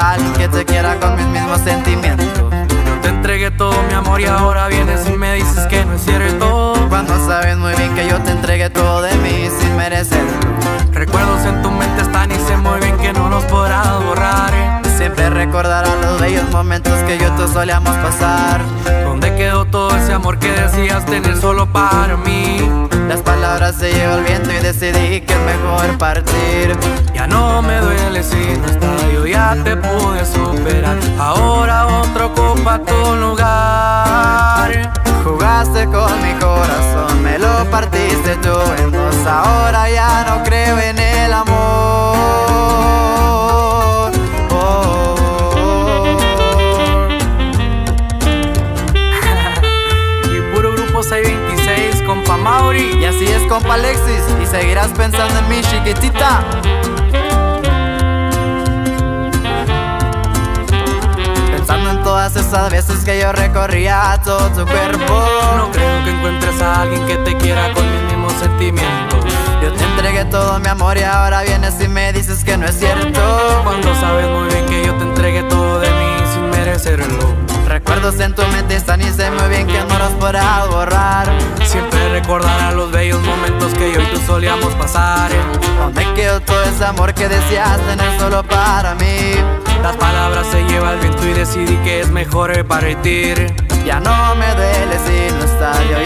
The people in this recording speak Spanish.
alguien que te quiera con mis mismos sentimientos. Yo te entregué todo mi amor y ahora vienes y me dices que no es cierto. Cuando sabes muy bien que yo te entregué todo de mí sin merecerlo. Recuerdos en tu mente están y sé muy bien que no los podrás borrar. Siempre recordarás los bellos momentos que yo tú solíamos pasar. ¿Dónde quedó todo ese amor que decías tener solo para mí? Las palabras se llevó el viento y decidí que es mejor partir. Ya no me duele si no está, yo te pude superar. Ahora otro ocupa tu lugar. Jugaste con mi corazón, me lo partiste tú en dos. Ahora ya no creo en el amor. Oh, y puro grupo 626, compa Mauri. Y así es, compa Alexis, y seguirás pensando en mi chiquitita. Esas veces que yo recorría todo tu cuerpo. No creo que encuentres a alguien que te quiera con mis mismos sentimientos. Yo te entregué todo mi amor y ahora vienes y me dices que no es cierto. Cuando sabes muy bien que yo te entregué todo de mí sin merecerlo. Recuerdos en tu mente están y sé muy bien que no los podrás borrar. Siempre recordarás los bellos momentos que yo y tú solíamos pasar. ¿Dónde quedó todo ese amor que decías tener solo para mí? Las palabras se lleva el y decidí que es mejor partir. Ya no me duele si no está, yo